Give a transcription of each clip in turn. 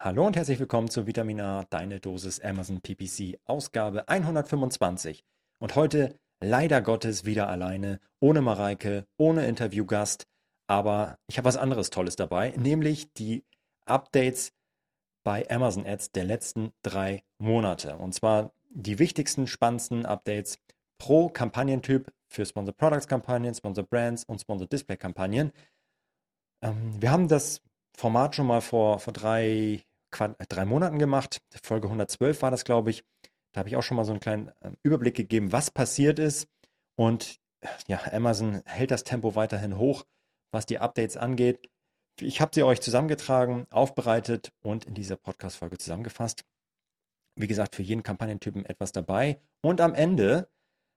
Hallo und herzlich willkommen zu Vitamin A, deine Dosis Amazon PPC, Ausgabe 125. Und heute leider Gottes wieder alleine, ohne Mareike, ohne Interviewgast. Aber ich habe was anderes Tolles dabei, nämlich die Updates bei Amazon Ads der letzten drei Monate. Und zwar die wichtigsten, spannendsten Updates pro Kampagnentyp für Sponsor Products Kampagnen, Sponsor Brands und Sponsor Display Kampagnen. Ähm, wir haben das Format schon mal vor, vor drei, drei Monaten gemacht. Folge 112 war das, glaube ich. Da habe ich auch schon mal so einen kleinen ähm, Überblick gegeben, was passiert ist. Und ja, Amazon hält das Tempo weiterhin hoch, was die Updates angeht. Ich habe sie euch zusammengetragen, aufbereitet und in dieser Podcast-Folge zusammengefasst. Wie gesagt, für jeden Kampagnentypen etwas dabei. Und am Ende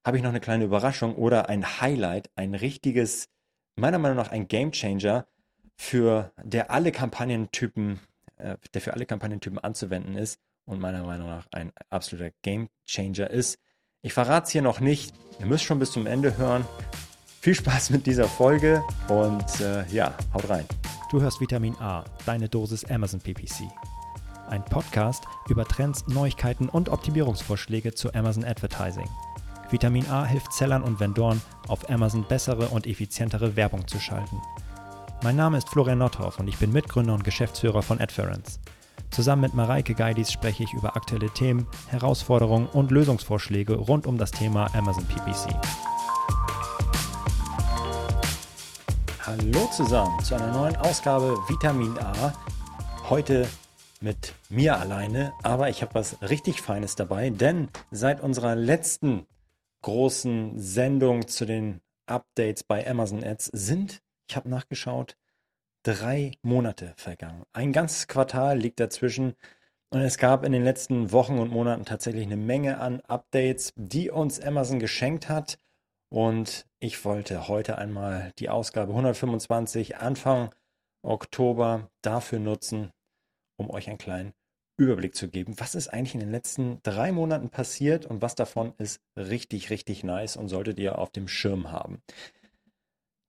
habe ich noch eine kleine Überraschung oder ein Highlight, ein richtiges, meiner Meinung nach ein Gamechanger, für der alle Kampagnentypen, äh, der für alle Kampagnentypen anzuwenden ist und meiner Meinung nach ein absoluter Gamechanger ist. Ich verrate es hier noch nicht. Ihr müsst schon bis zum Ende hören. Viel Spaß mit dieser Folge und äh, ja, haut rein. Du hörst Vitamin A, deine Dosis Amazon PPC. Ein Podcast über Trends, Neuigkeiten und Optimierungsvorschläge zu Amazon Advertising. Vitamin A hilft Sellern und Vendoren, auf Amazon bessere und effizientere Werbung zu schalten. Mein Name ist Florian Nothoff und ich bin Mitgründer und Geschäftsführer von Adference. Zusammen mit Mareike Geidis spreche ich über aktuelle Themen, Herausforderungen und Lösungsvorschläge rund um das Thema Amazon PPC. Hallo zusammen zu einer neuen Ausgabe Vitamin A. Heute mit mir alleine, aber ich habe was richtig Feines dabei, denn seit unserer letzten großen Sendung zu den Updates bei Amazon Ads sind ich habe nachgeschaut, drei Monate vergangen. Ein ganzes Quartal liegt dazwischen. Und es gab in den letzten Wochen und Monaten tatsächlich eine Menge an Updates, die uns Amazon geschenkt hat. Und ich wollte heute einmal die Ausgabe 125 Anfang Oktober dafür nutzen, um euch einen kleinen Überblick zu geben, was ist eigentlich in den letzten drei Monaten passiert und was davon ist richtig, richtig nice und solltet ihr auf dem Schirm haben.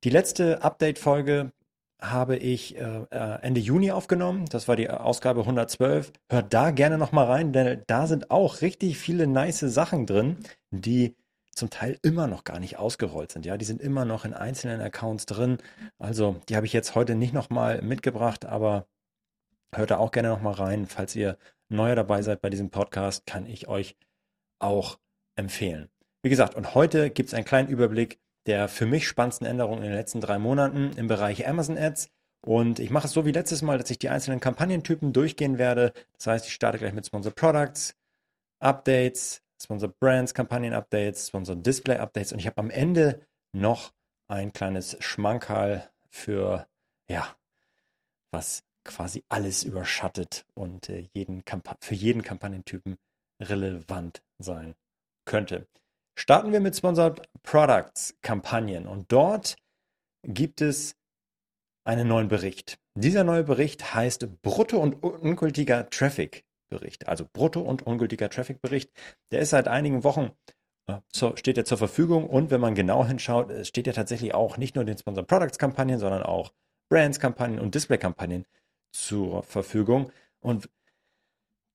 Die letzte Update-Folge habe ich äh, äh, Ende Juni aufgenommen. Das war die Ausgabe 112. Hört da gerne nochmal rein, denn da sind auch richtig viele nice Sachen drin, die zum Teil immer noch gar nicht ausgerollt sind. Ja, die sind immer noch in einzelnen Accounts drin. Also, die habe ich jetzt heute nicht nochmal mitgebracht, aber hört da auch gerne nochmal rein. Falls ihr neuer dabei seid bei diesem Podcast, kann ich euch auch empfehlen. Wie gesagt, und heute gibt es einen kleinen Überblick der für mich spannendsten Änderungen in den letzten drei Monaten im Bereich Amazon Ads. Und ich mache es so wie letztes Mal, dass ich die einzelnen Kampagnentypen durchgehen werde. Das heißt, ich starte gleich mit Sponsor Products, Updates, Sponsor Brands, Kampagnen-Updates, Sponsor Display-Updates und ich habe am Ende noch ein kleines Schmankerl für, ja, was quasi alles überschattet und äh, jeden für jeden Kampagnentypen relevant sein könnte. Starten wir mit Sponsored Products Kampagnen und dort gibt es einen neuen Bericht. Dieser neue Bericht heißt Brutto und ungültiger Traffic Bericht. Also Brutto und ungültiger Traffic Bericht. Der ist seit einigen Wochen äh, steht er zur Verfügung und wenn man genau hinschaut, steht er tatsächlich auch nicht nur den Sponsored Products Kampagnen, sondern auch Brands Kampagnen und Display Kampagnen zur Verfügung und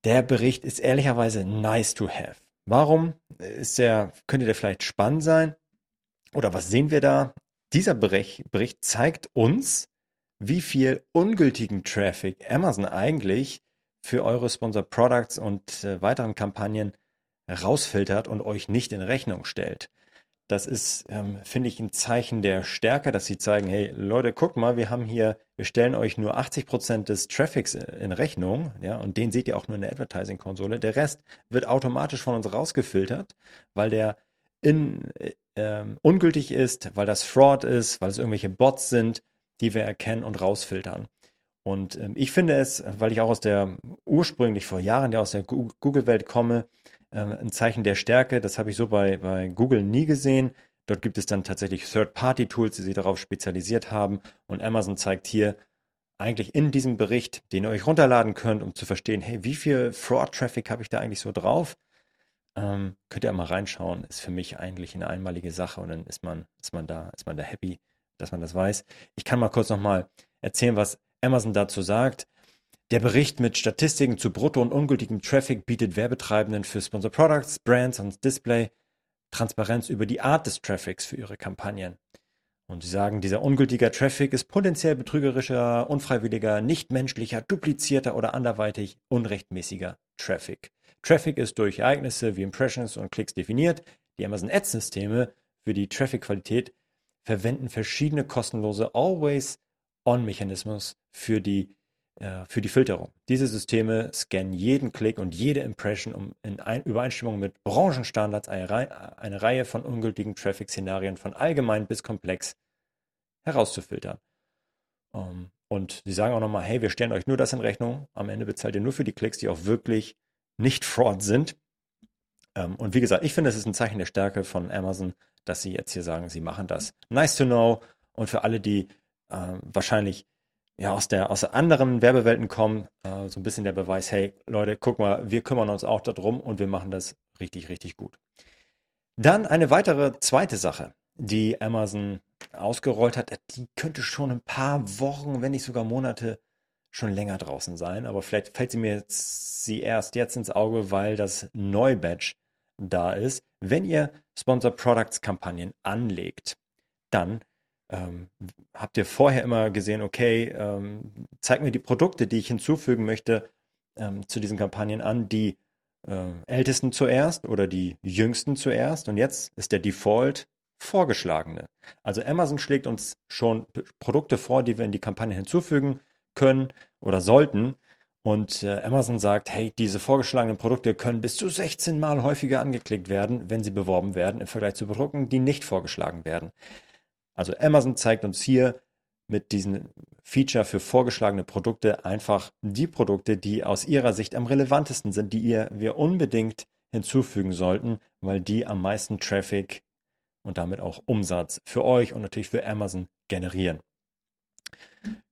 der Bericht ist ehrlicherweise nice to have. Warum ist der, könnte der vielleicht spannend sein? Oder was sehen wir da? Dieser Bericht, zeigt uns, wie viel ungültigen Traffic Amazon eigentlich für eure Sponsor Products und äh, weiteren Kampagnen rausfiltert und euch nicht in Rechnung stellt. Das ist, ähm, finde ich, ein Zeichen der Stärke, dass sie zeigen, hey Leute, guckt mal, wir haben hier, wir stellen euch nur 80 Prozent des Traffics in Rechnung, ja, und den seht ihr auch nur in der Advertising-Konsole. Der Rest wird automatisch von uns rausgefiltert, weil der in, äh, ähm, ungültig ist, weil das Fraud ist, weil es irgendwelche Bots sind, die wir erkennen und rausfiltern. Und ähm, ich finde es, weil ich auch aus der ursprünglich vor Jahren ja aus der Google-Welt komme, ähm, ein Zeichen der Stärke. Das habe ich so bei, bei Google nie gesehen. Dort gibt es dann tatsächlich Third-Party-Tools, die sich darauf spezialisiert haben. Und Amazon zeigt hier eigentlich in diesem Bericht, den ihr euch runterladen könnt, um zu verstehen, hey, wie viel Fraud-Traffic habe ich da eigentlich so drauf? Ähm, könnt ihr mal reinschauen. Ist für mich eigentlich eine einmalige Sache und dann ist man, ist man da, ist man da happy, dass man das weiß. Ich kann mal kurz nochmal erzählen, was Amazon dazu sagt. Der Bericht mit Statistiken zu brutto und ungültigem Traffic bietet Werbetreibenden für Sponsor Products, Brands und Display Transparenz über die Art des Traffics für ihre Kampagnen. Und sie sagen, dieser ungültige Traffic ist potenziell betrügerischer, unfreiwilliger, nichtmenschlicher, duplizierter oder anderweitig unrechtmäßiger Traffic. Traffic ist durch Ereignisse wie Impressions und Klicks definiert. Die Amazon Ads-Systeme für die Traffic-Qualität verwenden verschiedene kostenlose Always-On-Mechanismus für die für die Filterung. Diese Systeme scannen jeden Klick und jede Impression, um in Ein Übereinstimmung mit Branchenstandards eine, Reihe, eine Reihe von ungültigen Traffic-Szenarien von allgemein bis komplex herauszufiltern. Um, ähm, und sie sagen auch nochmal, hey, wir stellen euch nur das in Rechnung. Am Ende bezahlt ihr nur für die Klicks, die auch wirklich nicht Fraud sind. Um, ähm, und wie gesagt, ich finde, es ist ein Zeichen der Stärke von Amazon, dass sie jetzt hier sagen, sie machen das. Nice to know. Und für alle, die äh, wahrscheinlich ja, aus der, aus anderen Werbewelten kommen, äh, so ein bisschen der Beweis, hey, Leute, guck mal, wir kümmern uns auch darum und wir machen das richtig, richtig gut. Dann eine weitere zweite Sache, die Amazon ausgerollt hat, die könnte schon ein paar Wochen, wenn nicht sogar Monate schon länger draußen sein, aber vielleicht fällt sie mir jetzt, sie erst jetzt ins Auge, weil das Neu-Badge da ist. Wenn ihr Sponsor Products Kampagnen anlegt, dann ähm, habt ihr vorher immer gesehen, okay, ähm, zeig mir die Produkte, die ich hinzufügen möchte ähm, zu diesen Kampagnen an, die äh, ältesten zuerst oder die jüngsten zuerst und jetzt ist der Default vorgeschlagene. Also Amazon schlägt uns schon Produkte vor, die wir in die Kampagne hinzufügen können oder sollten. Und äh, Amazon sagt, hey, diese vorgeschlagenen Produkte können bis zu 16 Mal häufiger angeklickt werden, wenn sie beworben werden, im Vergleich zu Produkten, die nicht vorgeschlagen werden. Also Amazon zeigt uns hier mit diesem Feature für vorgeschlagene Produkte einfach die Produkte, die aus ihrer Sicht am relevantesten sind, die ihr, wir unbedingt hinzufügen sollten, weil die am meisten Traffic und damit auch Umsatz für euch und natürlich für Amazon generieren.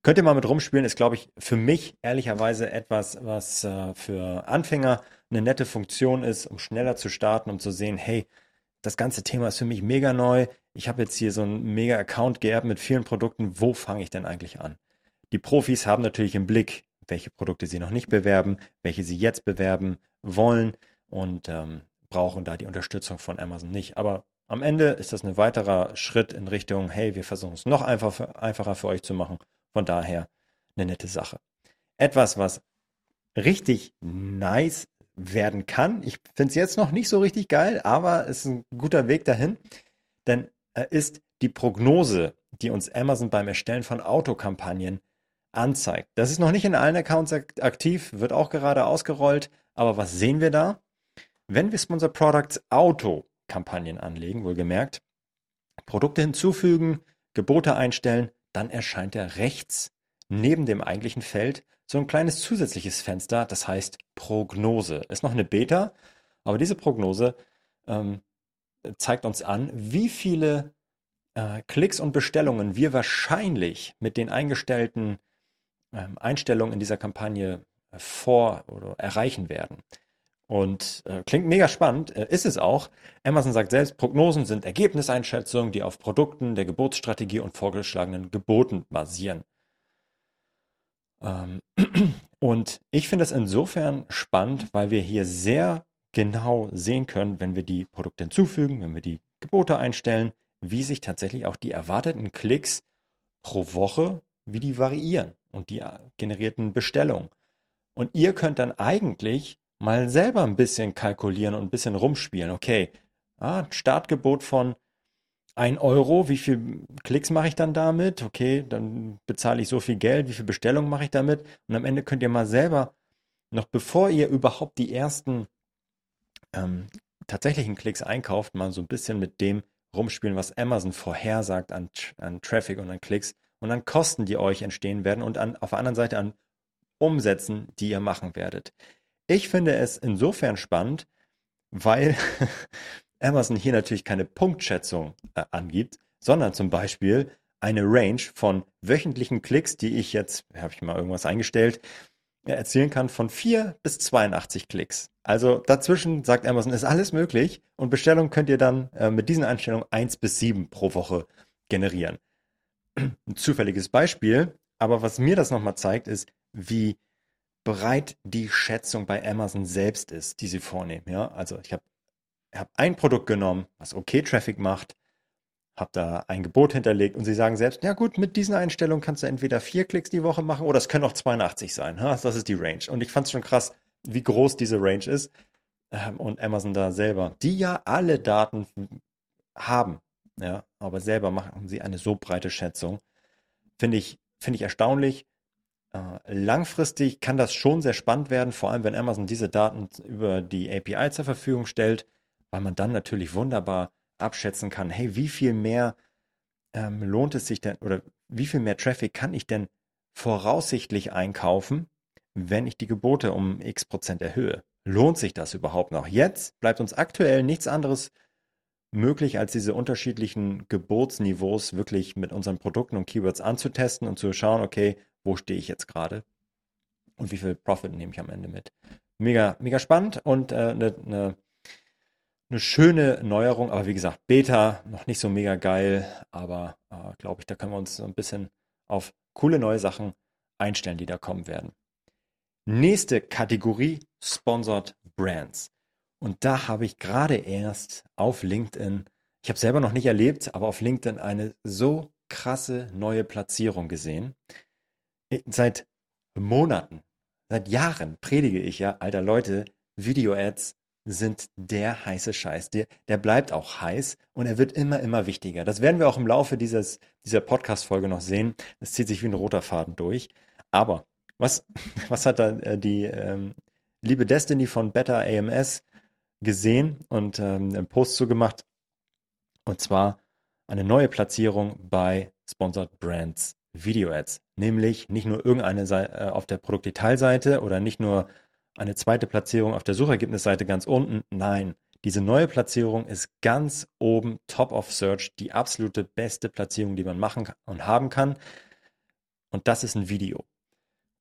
Könnt ihr mal mit rumspielen, ist, glaube ich, für mich ehrlicherweise etwas, was äh, für Anfänger eine nette Funktion ist, um schneller zu starten, um zu sehen, hey, das ganze Thema ist für mich mega neu. Ich habe jetzt hier so einen mega Account geerbt mit vielen Produkten. Wo fange ich denn eigentlich an? Die Profis haben natürlich im Blick, welche Produkte sie noch nicht bewerben, welche sie jetzt bewerben wollen und ähm, brauchen da die Unterstützung von Amazon nicht. Aber am Ende ist das ein weiterer Schritt in Richtung, hey, wir versuchen es noch einfach einfacher für euch zu machen. Von daher eine nette Sache. Etwas, was richtig nice werden kann. Ich finde es jetzt noch nicht so richtig geil, aber es ist ein guter Weg dahin. Denn ist die Prognose, die uns Amazon beim Erstellen von Autokampagnen anzeigt. Das ist noch nicht in allen Accounts aktiv, wird auch gerade ausgerollt. Aber was sehen wir da? Wenn wir Sponsor Products Auto-Kampagnen anlegen, wohlgemerkt, Produkte hinzufügen, Gebote einstellen, dann erscheint er rechts neben dem eigentlichen Feld so ein kleines zusätzliches Fenster, das heißt Prognose. Ist noch eine Beta, aber diese Prognose ähm, zeigt uns an, wie viele äh, Klicks und Bestellungen wir wahrscheinlich mit den eingestellten ähm, Einstellungen in dieser Kampagne vor oder erreichen werden. Und äh, klingt mega spannend, äh, ist es auch. Amazon sagt selbst, Prognosen sind Ergebniseinschätzungen, die auf Produkten, der Geburtsstrategie und vorgeschlagenen Geboten basieren. Ähm, und ich finde es insofern spannend, weil wir hier sehr genau sehen können, wenn wir die Produkte hinzufügen, wenn wir die Gebote einstellen, wie sich tatsächlich auch die erwarteten Klicks pro Woche, wie die variieren und die generierten Bestellungen. Und ihr könnt dann eigentlich mal selber ein bisschen kalkulieren und ein bisschen rumspielen. Okay, ah, Startgebot von 1 Euro, wie viel Klicks mache ich dann damit? Okay, dann bezahle ich so viel Geld, wie viel Bestellungen mache ich damit? Und am Ende könnt ihr mal selber, noch bevor ihr überhaupt die ersten ähm, tatsächlichen Klicks einkauft, mal so ein bisschen mit dem rumspielen, was Amazon vorhersagt an, an Traffic und an Klicks und an Kosten, die euch entstehen werden und an, auf der anderen Seite an Umsätzen, die ihr machen werdet. Ich finde es insofern spannend, weil Amazon hier natürlich keine Punktschätzung äh, angibt, sondern zum Beispiel eine Range von wöchentlichen Klicks, die ich jetzt, habe ich mal irgendwas eingestellt, erzielen kann von 4 bis 82 Klicks. Also dazwischen sagt Amazon, ist alles möglich und Bestellungen könnt ihr dann äh, mit diesen Einstellungen 1 bis 7 pro Woche generieren. Ein zufälliges Beispiel, aber was mir das nochmal zeigt, ist, wie breit die Schätzung bei Amazon selbst ist, die sie vornehmen. Ja, also ich habe hab ein Produkt genommen, was okay Traffic macht, habe da ein Gebot hinterlegt und sie sagen selbst, ja gut, mit diesen Einstellungen kannst du entweder vier Klicks die Woche machen oder es können auch 82 sein. Das ist die Range. Und ich fand es schon krass, wie groß diese Range ist. Ähm, und Amazon da selber, die ja alle Daten haben, ja, aber selber machen sie eine so breite Schätzung. Finde ich, finde ich erstaunlich. Äh, langfristig kann das schon sehr spannend werden, vor allem wenn Amazon diese Daten über die API zur Verfügung stellt, weil man dann natürlich wunderbar abschätzen kann, hey, wie viel mehr ähm, lohnt es sich denn oder wie viel mehr Traffic kann ich denn voraussichtlich einkaufen, wenn ich die Gebote um x Prozent erhöhe? Lohnt sich das überhaupt noch? Jetzt bleibt uns aktuell nichts anderes möglich, als diese unterschiedlichen Gebotsniveaus wirklich mit unseren Produkten und Keywords anzutesten und zu schauen, okay, wo stehe ich jetzt gerade und wie viel Profit nehme ich am Ende mit. Mega, mega spannend und eine äh, ne, ne eine schöne Neuerung, aber wie gesagt, Beta noch nicht so mega geil, aber äh, glaube ich, da können wir uns so ein bisschen auf coole neue Sachen einstellen, die da kommen werden. Nächste Kategorie, Sponsored Brands. Und da habe ich gerade erst auf LinkedIn, ich habe selber noch nicht erlebt, aber auf LinkedIn eine so krasse neue Platzierung gesehen. Seit Monaten, seit Jahren predige ich ja, alter Leute, Video-Ads sind der heiße Scheiß. Der, der bleibt auch heiß und er wird immer, immer wichtiger. Das werden wir auch im Laufe dieses, dieser Podcast-Folge noch sehen. Das zieht sich wie ein roter Faden durch. Aber was, was hat da äh, die ähm, liebe Destiny von Better AMS gesehen und ähm, einen Post zugemacht? Und zwar eine neue Platzierung bei Sponsored Brands Video Ads. Nämlich nicht nur irgendeine Seite, äh, auf der Produktdetailseite oder nicht nur eine zweite Platzierung auf der Suchergebnisseite ganz unten. Nein, diese neue Platzierung ist ganz oben, Top of Search, die absolute beste Platzierung, die man machen und haben kann. Und das ist ein Video.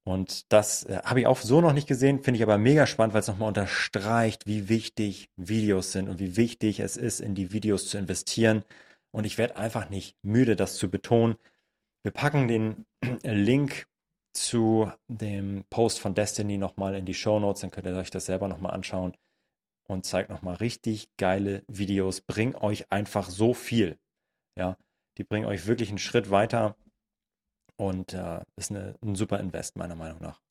Und das äh, habe ich auch so noch nicht gesehen, finde ich aber mega spannend, weil es nochmal unterstreicht, wie wichtig Videos sind und wie wichtig es ist, in die Videos zu investieren. Und ich werde einfach nicht müde, das zu betonen. Wir packen den Link zu dem Post von Destiny nochmal in die Show Notes, dann könnt ihr euch das selber nochmal anschauen und zeigt nochmal richtig geile Videos, bringen euch einfach so viel. Ja, die bringen euch wirklich einen Schritt weiter und äh, ist eine, ein super Invest, meiner Meinung nach.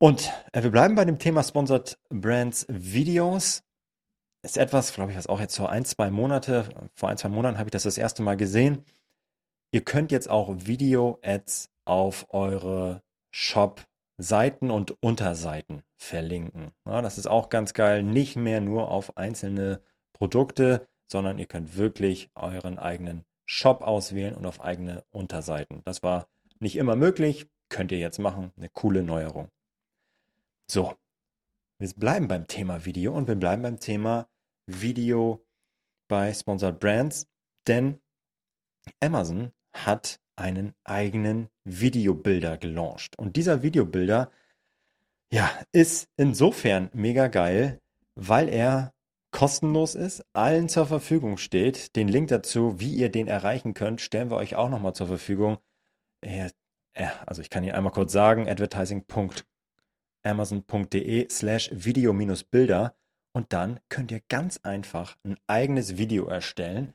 Und äh, wir bleiben bei dem Thema Sponsored Brands Videos. Ist etwas, glaube ich, was auch jetzt vor ein, zwei Monate, vor ein, zwei Monaten habe ich das das erste Mal gesehen. Ihr könnt jetzt auch Video-Ads auf eure Shop-Seiten und Unterseiten verlinken. Ja, das ist auch ganz geil. Nicht mehr nur auf einzelne Produkte, sondern ihr könnt wirklich euren eigenen Shop auswählen und auf eigene Unterseiten. Das war nicht immer möglich, könnt ihr jetzt machen. Eine coole Neuerung. So, wir bleiben beim Thema Video und wir bleiben beim Thema Video bei Sponsored Brands, denn Amazon hat einen eigenen Videobilder gelauncht. Und dieser Videobilder, ja, ist insofern mega geil, weil er kostenlos ist, allen zur Verfügung steht. Den Link dazu, wie ihr den erreichen könnt, stellen wir euch auch nochmal zur Verfügung. Also ich kann hier einmal kurz sagen, advertising.amazon.de slash video-bilder und dann könnt ihr ganz einfach ein eigenes Video erstellen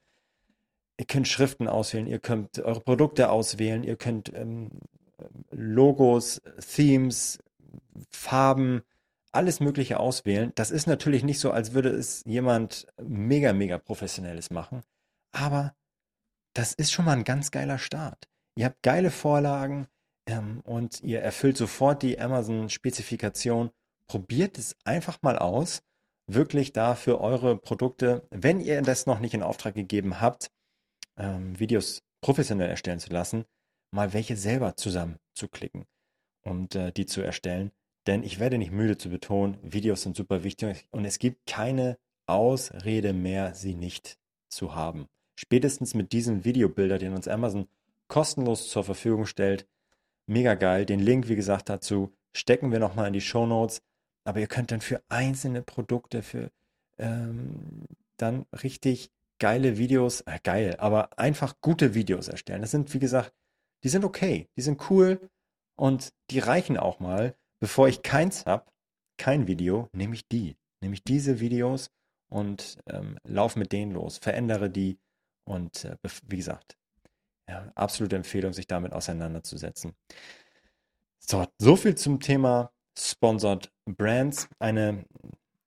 Ihr könnt Schriften auswählen, ihr könnt eure Produkte auswählen, ihr könnt ähm, Logos, Themes, Farben, alles Mögliche auswählen. Das ist natürlich nicht so, als würde es jemand mega, mega professionelles machen. Aber das ist schon mal ein ganz geiler Start. Ihr habt geile Vorlagen ähm, und ihr erfüllt sofort die Amazon-Spezifikation. Probiert es einfach mal aus. Wirklich da für eure Produkte, wenn ihr das noch nicht in Auftrag gegeben habt, ähm, Videos professionell erstellen zu lassen, mal welche selber zusammenzuklicken und äh, die zu erstellen. Denn ich werde nicht müde zu betonen, Videos sind super wichtig und es gibt keine Ausrede mehr, sie nicht zu haben. Spätestens mit diesem Videobilder, den uns Amazon kostenlos zur Verfügung stellt, mega geil. Den Link, wie gesagt, dazu stecken wir nochmal in die Show Notes. Aber ihr könnt dann für einzelne Produkte, für ähm, dann richtig geile Videos, äh, geil, aber einfach gute Videos erstellen. Das sind, wie gesagt, die sind okay, die sind cool, und die reichen auch mal. Bevor ich keins habe, kein Video, nehme ich die. Nehme ich diese Videos und ähm, laufe mit denen los, verändere die und äh, wie gesagt, ja, absolute Empfehlung, sich damit auseinanderzusetzen. So, so viel zum Thema Sponsored Brands. Eine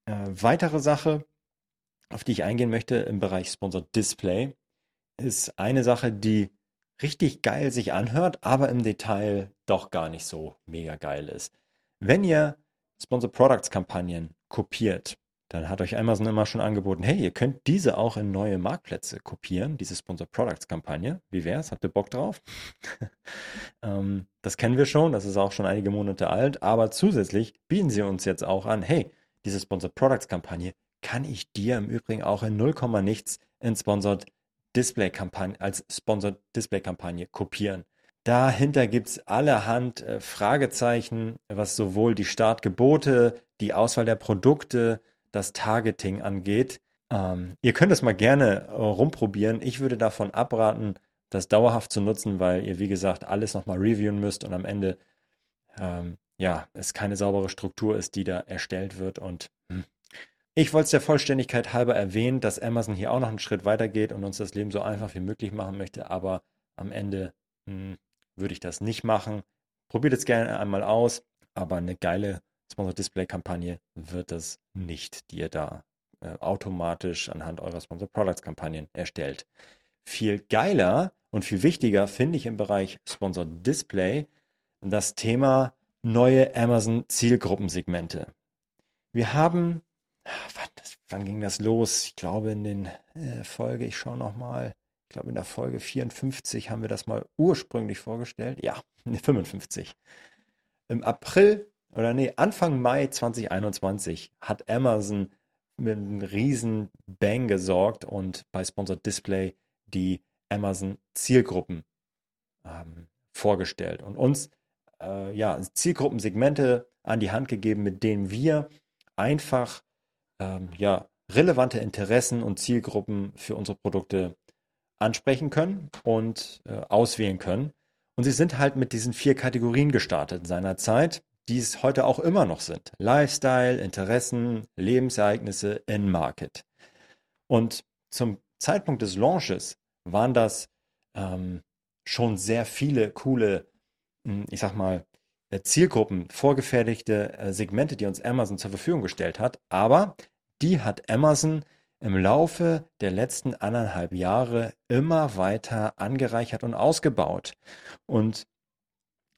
äh, weitere Sache, auf die ich eingehen möchte im Bereich Sponsored Display, ist eine Sache, die richtig geil sich anhört, aber im Detail doch gar nicht so mega geil ist. Wenn ihr Sponsored Products Kampagnen kopiert, dann hat euch Amazon immer schon angeboten, hey, ihr könnt diese auch in neue Marktplätze kopieren, diese Sponsored Products Kampagne. Wie wär's? Habt ihr Bock drauf? ähm, das kennen wir schon, das ist auch schon einige Monate alt, aber zusätzlich bieten sie uns jetzt auch an, hey, diese Sponsored Products Kampagne kann ich dir im Übrigen auch in 0, nichts in Sponsored Display Kampagne, als Sponsored Display Kampagne kopieren. Dahinter gibt es allerhand äh, Fragezeichen, was sowohl die Startgebote, die Auswahl der Produkte, das Targeting angeht. Ähm, ihr könnt es mal gerne äh, rumprobieren. Ich würde davon abraten, das dauerhaft zu nutzen, weil ihr, wie gesagt, alles nochmal reviewen müsst und am Ende ähm, ja, es keine saubere Struktur ist, die da erstellt wird. Und hm. ich wollte es der Vollständigkeit halber erwähnen, dass Amazon hier auch noch einen Schritt weiter geht und uns das Leben so einfach wie möglich machen möchte, aber am Ende hm, würde ich das nicht machen. Probiert es gerne einmal aus, aber eine geile Sponsor Display Kampagne wird das nicht, die ihr da äh, automatisch anhand eurer Sponsor Products Kampagnen erstellt. Viel geiler und viel wichtiger finde ich im Bereich Sponsor Display das Thema neue Amazon Zielgruppensegmente. Wir haben, wann ging das los? Ich glaube in den äh, Folge, ich schaue nochmal, ich glaube in der Folge 54 haben wir das mal ursprünglich vorgestellt. Ja, 55. Im April oder nee, Anfang Mai 2021 hat Amazon mit einem riesen Bang gesorgt und bei Sponsored Display die Amazon Zielgruppen ähm, vorgestellt und uns äh, ja, Zielgruppensegmente an die Hand gegeben, mit denen wir einfach ähm, ja, relevante Interessen und Zielgruppen für unsere Produkte ansprechen können und äh, auswählen können. Und sie sind halt mit diesen vier Kategorien gestartet seinerzeit die es heute auch immer noch sind. Lifestyle, Interessen, Lebensereignisse, In-Market. Und zum Zeitpunkt des Launches waren das ähm, schon sehr viele coole, hm, ich sag mal, äh, Zielgruppen, vorgefertigte äh, Segmente, die uns Amazon zur Verfügung gestellt hat. Aber die hat Amazon im Laufe der letzten anderthalb Jahre immer weiter angereichert und ausgebaut. Und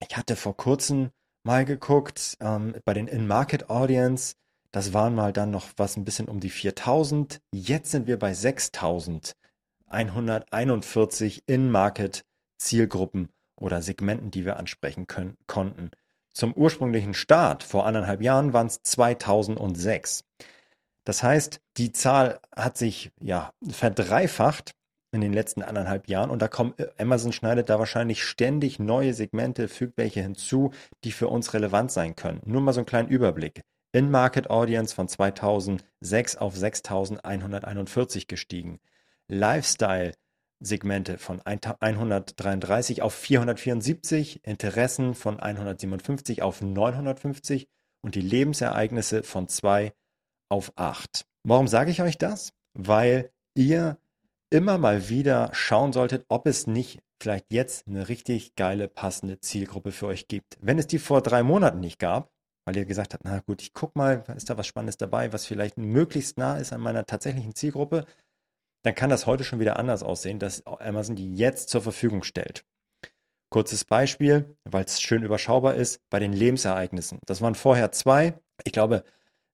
ich hatte vor kurzem mal geguckt. Ähm, bei den In-Market Audience, das waren mal dann noch was ein bisschen um die 4000. Jetzt sind wir bei 6141 In-Market Zielgruppen oder Segmenten, die wir ansprechen können, konnten. Zum ursprünglichen Start vor anderthalb Jahren waren es 2006. Das heißt, die Zahl hat sich ja verdreifacht in den letzten anderthalb Jahren. Und da kommt, äh, Amazon schneidet da wahrscheinlich ständig neue Segmente, fügt welche hinzu, die für uns relevant sein können. Nur mal so einen kleinen Überblick. In-Market Audience von 2006 auf 6141 gestiegen. Lifestyle Segmente von 133 auf 474, Interessen von 157 auf 950 und die Lebensereignisse von 2 auf 8. Warum sage ich euch das? Weil ihr immer mal wieder schauen solltet, ob es nicht vielleicht jetzt eine richtig geile, passende Zielgruppe für euch gibt. Wenn es die vor drei Monaten nicht gab, weil ihr gesagt habt, na gut, ich guck mal, ist da was Spannendes dabei, was vielleicht möglichst nah ist an meiner tatsächlichen Zielgruppe, dann kann das heute schon wieder anders aussehen, dass Amazon die jetzt zur Verfügung stellt. Kurzes Beispiel, weil es schön überschaubar ist, bei den Lebensereignissen. Das waren vorher zwei. Ich glaube,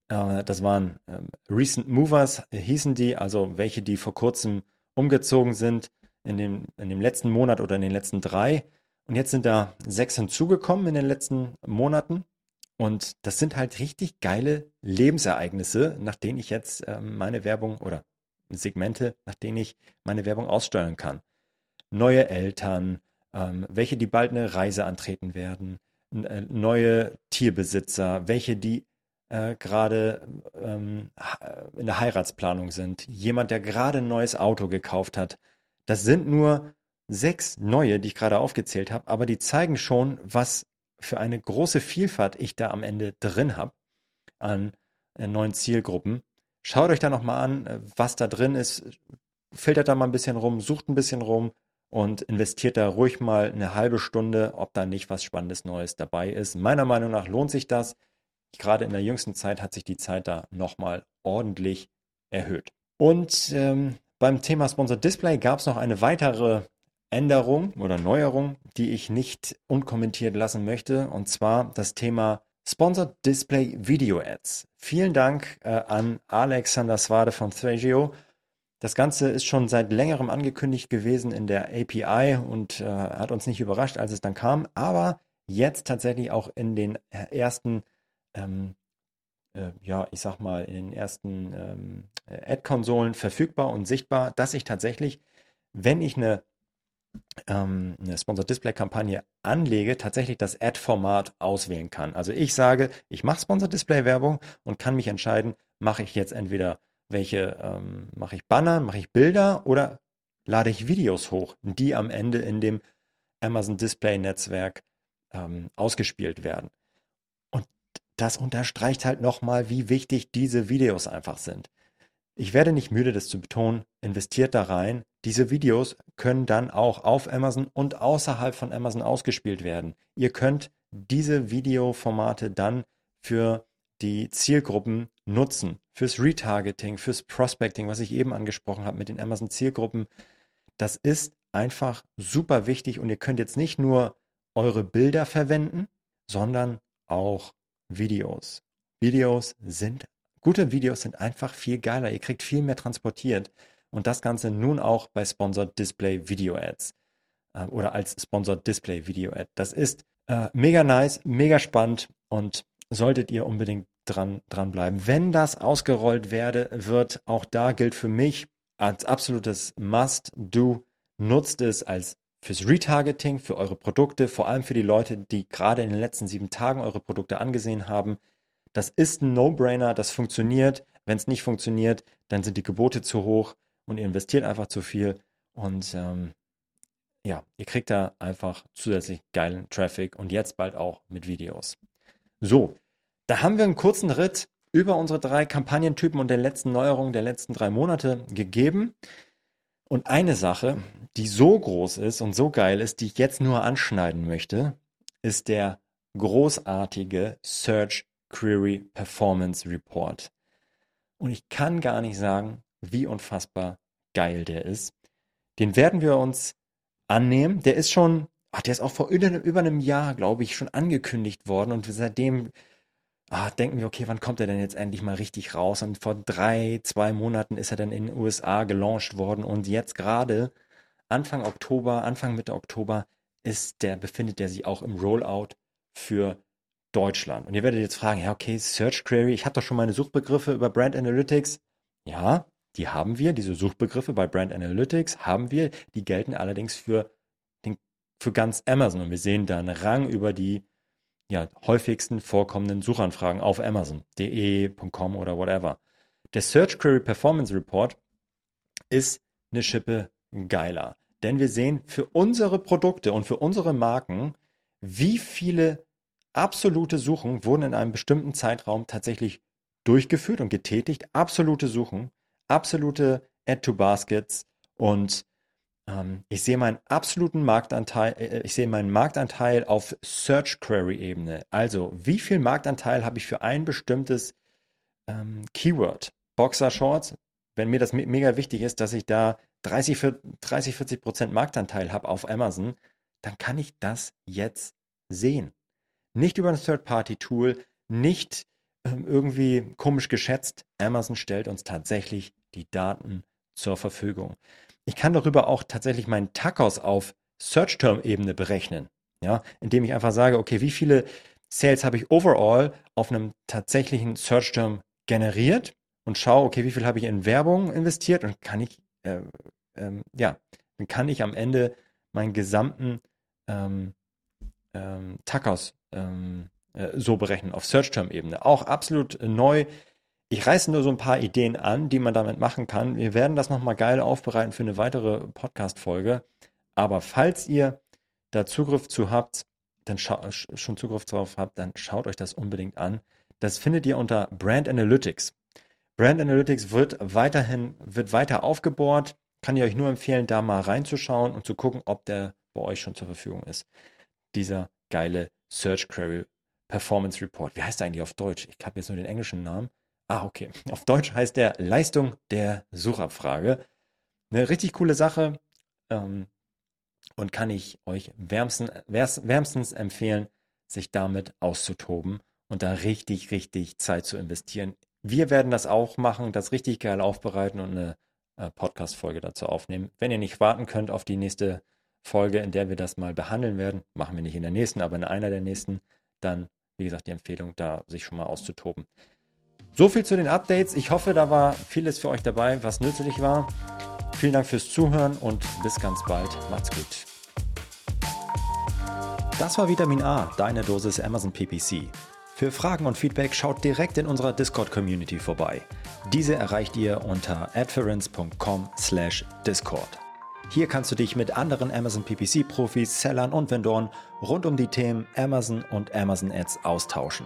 das waren ähm, Recent Movers, hießen die, also welche, die vor kurzem umgezogen sind in dem, in dem letzten Monat oder in den letzten drei. Und jetzt sind da sechs hinzugekommen in den letzten Monaten. Und das sind halt richtig geile Lebensereignisse, nach denen ich jetzt äh, meine Werbung oder Segmente, nach denen ich meine Werbung aussteuern kann. Neue Eltern, ähm, welche die bald eine Reise antreten werden, äh, neue Tierbesitzer, welche die äh, gerade ähm, in der Heiratsplanung sind, jemand, der gerade ein neues Auto gekauft hat. Das sind nur sechs neue, die ich gerade aufgezählt habe, aber die zeigen schon, was für eine große Vielfalt ich da am Ende drin habe an äh, neuen Zielgruppen. Schaut euch da nochmal an, äh, was da drin ist. Filtert da mal ein bisschen rum, sucht ein bisschen rum und investiert da ruhig mal eine halbe Stunde, ob da nicht was Spannendes Neues dabei ist. Meiner Meinung nach lohnt sich das. Gerade in der jüngsten Zeit hat sich die Zeit da nochmal ordentlich erhöht. Und ähm, beim Thema Sponsored Display gab es noch eine weitere Änderung oder Neuerung, die ich nicht unkommentiert lassen möchte, und zwar das Thema Sponsored Display Video Ads. Vielen Dank äh, an Alexander Swade von Thragio. Das Ganze ist schon seit längerem angekündigt gewesen in der API und äh, hat uns nicht überrascht, als es dann kam, aber jetzt tatsächlich auch in den ersten, ähm, äh, ja, ich sag mal, in den ersten ähm, Ad-Konsolen verfügbar und sichtbar, dass ich tatsächlich, wenn ich eine ähm, eine Sponsored Display Kampagne anlege, tatsächlich das Ad-Format auswählen kann. Also ich sage, ich mache Sponsored Display Werbung und kann mich entscheiden, mache ich jetzt entweder welche, ähm, mache ich Banner, mache ich Bilder oder lade ich Videos hoch, die am Ende in dem Amazon Display Netzwerk ähm, ausgespielt werden. Das unterstreicht halt nochmal, wie wichtig diese Videos einfach sind. Ich werde nicht müde, das zu betonen. Investiert da rein. Diese Videos können dann auch auf Amazon und außerhalb von Amazon ausgespielt werden. Ihr könnt diese Videoformate dann für die Zielgruppen nutzen. Fürs Retargeting, fürs Prospecting, was ich eben angesprochen habe mit den Amazon Zielgruppen. Das ist einfach super wichtig und ihr könnt jetzt nicht nur eure Bilder verwenden, sondern auch Videos. Videos sind Gute Videos sind einfach viel geiler. Ihr kriegt viel mehr transportiert. Und das Ganze nun auch bei Sponsored Display Video Ads äh, oder als Sponsored Display Video Ad. Das ist äh, mega nice, mega spannend und solltet ihr unbedingt dran, bleiben. Wenn das ausgerollt werde, wird, auch da gilt für mich als absolutes Must-Do, nutzt es als fürs Retargeting, für eure Produkte, vor allem für die Leute, die gerade in den letzten sieben Tagen eure Produkte angesehen haben. Das ist ein No-Brainer, das funktioniert. Wenn es nicht funktioniert, dann sind die Gebote zu hoch und ihr investiert einfach zu viel. Und ähm, ja, ihr kriegt da einfach zusätzlich geilen Traffic und jetzt bald auch mit Videos. So, da haben wir einen kurzen Ritt über unsere drei Kampagnentypen und der letzten Neuerungen der letzten drei Monate gegeben. Und eine Sache, die so groß ist und so geil ist, die ich jetzt nur anschneiden möchte, ist der großartige Search Query Performance Report. Und ich kann gar nicht sagen, wie unfassbar geil der ist. Den werden wir uns annehmen. Der ist schon, ach, der ist auch vor über einem Jahr, glaube ich, schon angekündigt worden. Und seitdem ah, denken wir, okay, wann kommt er denn jetzt endlich mal richtig raus? Und vor drei, zwei Monaten ist er dann in den USA gelauncht worden. Und jetzt gerade Anfang Oktober, Anfang Mitte Oktober ist der, befindet er sich auch im Rollout für Deutschland. Und ihr werdet jetzt fragen, ja, okay, Search Query, ich habe doch schon meine Suchbegriffe über Brand Analytics. Ja, die haben wir, diese Suchbegriffe bei Brand Analytics haben wir, die gelten allerdings für, den, für ganz Amazon. Und wir sehen da einen Rang über die ja, häufigsten vorkommenden Suchanfragen auf Amazon.de.com oder whatever. Der Search Query Performance Report ist eine Schippe geiler. Denn wir sehen für unsere Produkte und für unsere Marken, wie viele absolute Suchen wurden in einem bestimmten Zeitraum tatsächlich durchgeführt und getätigt. Absolute Suchen, absolute Add-to-Baskets und ich sehe meinen absoluten Marktanteil, äh, ich sehe meinen Marktanteil auf Search Query Ebene. Also, wie viel Marktanteil habe ich für ein bestimmtes ähm, Keyword? Boxer Shorts, wenn mir das me mega wichtig ist, dass ich da 30, 30 40 Prozent Marktanteil habe auf Amazon, dann kann ich das jetzt sehen. Nicht über ein Third-Party-Tool, nicht ähm, irgendwie komisch geschätzt. Amazon stellt uns tatsächlich die Daten zur Verfügung. Ich kann darüber auch tatsächlich meinen Tacos auf Search-Term-Ebene berechnen. Ja, indem ich einfach sage, okay, wie viele Sales habe ich overall auf einem tatsächlichen Search-Term generiert und schaue, okay, wie viel habe ich in Werbung investiert und kann ich, äh, ähm, ja, dann kann ich am Ende meinen gesamten ähm, ähm, Tacos ähm, äh, so berechnen auf Search-Term-Ebene. Auch absolut neu. Ich reiße nur so ein paar Ideen an, die man damit machen kann. Wir werden das nochmal geil aufbereiten für eine weitere Podcast-Folge. Aber falls ihr da Zugriff zu habt, dann schon Zugriff drauf habt, dann schaut euch das unbedingt an. Das findet ihr unter Brand Analytics. Brand Analytics wird weiterhin, wird weiter aufgebohrt. Kann ich euch nur empfehlen, da mal reinzuschauen und zu gucken, ob der bei euch schon zur Verfügung ist. Dieser geile Search Query Performance Report. Wie heißt der eigentlich auf Deutsch? Ich habe jetzt nur den englischen Namen. Ah, okay. Auf Deutsch heißt der Leistung der Suchabfrage. Eine richtig coole Sache ähm, und kann ich euch wärmstens, wärmstens empfehlen, sich damit auszutoben und da richtig, richtig Zeit zu investieren. Wir werden das auch machen, das richtig geil aufbereiten und eine äh, Podcast-Folge dazu aufnehmen. Wenn ihr nicht warten könnt auf die nächste Folge, in der wir das mal behandeln werden, machen wir nicht in der nächsten, aber in einer der nächsten, dann, wie gesagt, die Empfehlung, da sich schon mal auszutoben. So viel zu den Updates. Ich hoffe, da war vieles für euch dabei, was nützlich war. Vielen Dank fürs Zuhören und bis ganz bald. Macht's gut. Das war Vitamin A, deine Dosis Amazon PPC. Für Fragen und Feedback schaut direkt in unserer Discord-Community vorbei. Diese erreicht ihr unter adference.com/discord. Hier kannst du dich mit anderen Amazon PPC-Profis, Sellern und Vendoren rund um die Themen Amazon und Amazon Ads austauschen.